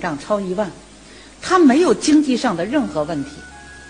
账超一万，他没有经济上的任何问题，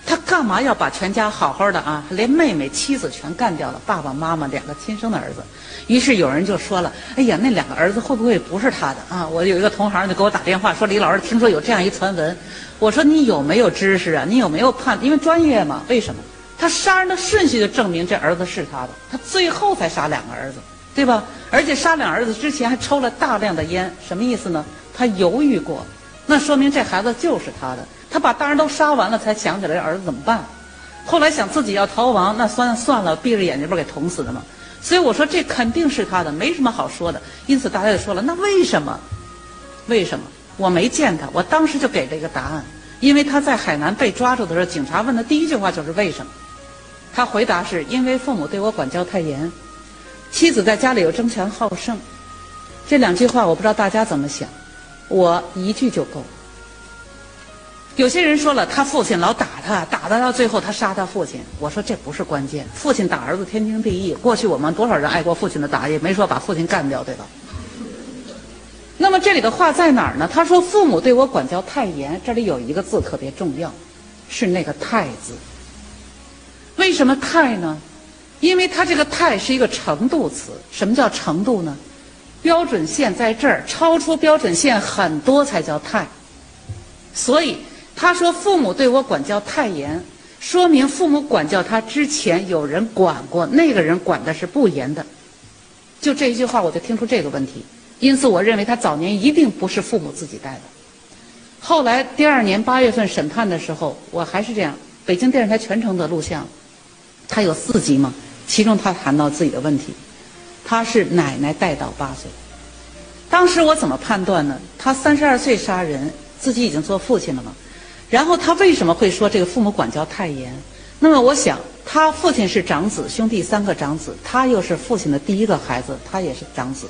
他干嘛要把全家好好的啊，连妹妹、妻子全干掉了，爸爸妈妈两个亲生的儿子。于是有人就说了：“哎呀，那两个儿子会不会不是他的啊？”我有一个同行就给我打电话说：“李老师，听说有这样一传闻。”我说：“你有没有知识啊？你有没有判？因为专业嘛。为什么？他杀人的顺序就证明这儿子是他的，他最后才杀两个儿子，对吧？而且杀两儿子之前还抽了大量的烟，什么意思呢？他犹豫过，那说明这孩子就是他的。他把大人都杀完了，才想起来儿子怎么办。后来想自己要逃亡，那算算了，闭着眼睛不给捅死的吗？所以我说这肯定是他的，没什么好说的。因此大家就说了，那为什么？为什么？我没见他，我当时就给了一个答案，因为他在海南被抓住的时候，警察问的第一句话就是为什么？他回答是因为父母对我管教太严，妻子在家里又争强好胜。这两句话我不知道大家怎么想。我一句就够。有些人说了，他父亲老打他，打他到最后他杀他父亲。我说这不是关键，父亲打儿子天经地义。过去我们多少人挨过父亲的打，也没说把父亲干掉，对吧？那么这里的话在哪儿呢？他说父母对我管教太严，这里有一个字特别重要，是那个“太”字。为什么“太”呢？因为他这个“太”是一个程度词。什么叫程度呢？标准线在这儿，超出标准线很多才叫太。所以他说父母对我管教太严，说明父母管教他之前有人管过，那个人管的是不严的。就这一句话，我就听出这个问题。因此，我认为他早年一定不是父母自己带的。后来第二年八月份审判的时候，我还是这样，北京电视台全程的录像，他有四集嘛，其中他谈到自己的问题。他是奶奶带到八岁，当时我怎么判断呢？他三十二岁杀人，自己已经做父亲了嘛。然后他为什么会说这个父母管教太严？那么我想，他父亲是长子，兄弟三个长子，他又是父亲的第一个孩子，他也是长子，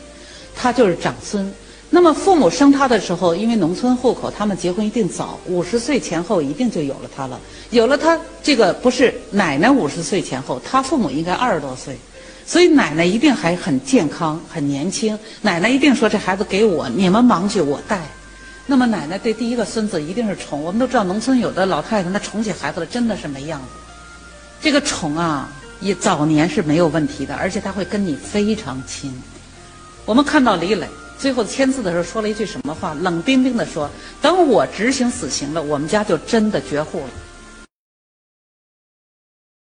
他就是长孙。那么父母生他的时候，因为农村户口，他们结婚一定早，五十岁前后一定就有了他了。有了他，这个不是奶奶五十岁前后，他父母应该二十多岁。所以奶奶一定还很健康、很年轻。奶奶一定说：“这孩子给我，你们忙去，我带。”那么奶奶对第一个孙子一定是宠。我们都知道，农村有的老太太那宠起孩子来真的是没样子。这个宠啊，也早年是没有问题的，而且他会跟你非常亲。我们看到李磊最后签字的时候说了一句什么话？冷冰冰的说：“等我执行死刑了，我们家就真的绝户了。”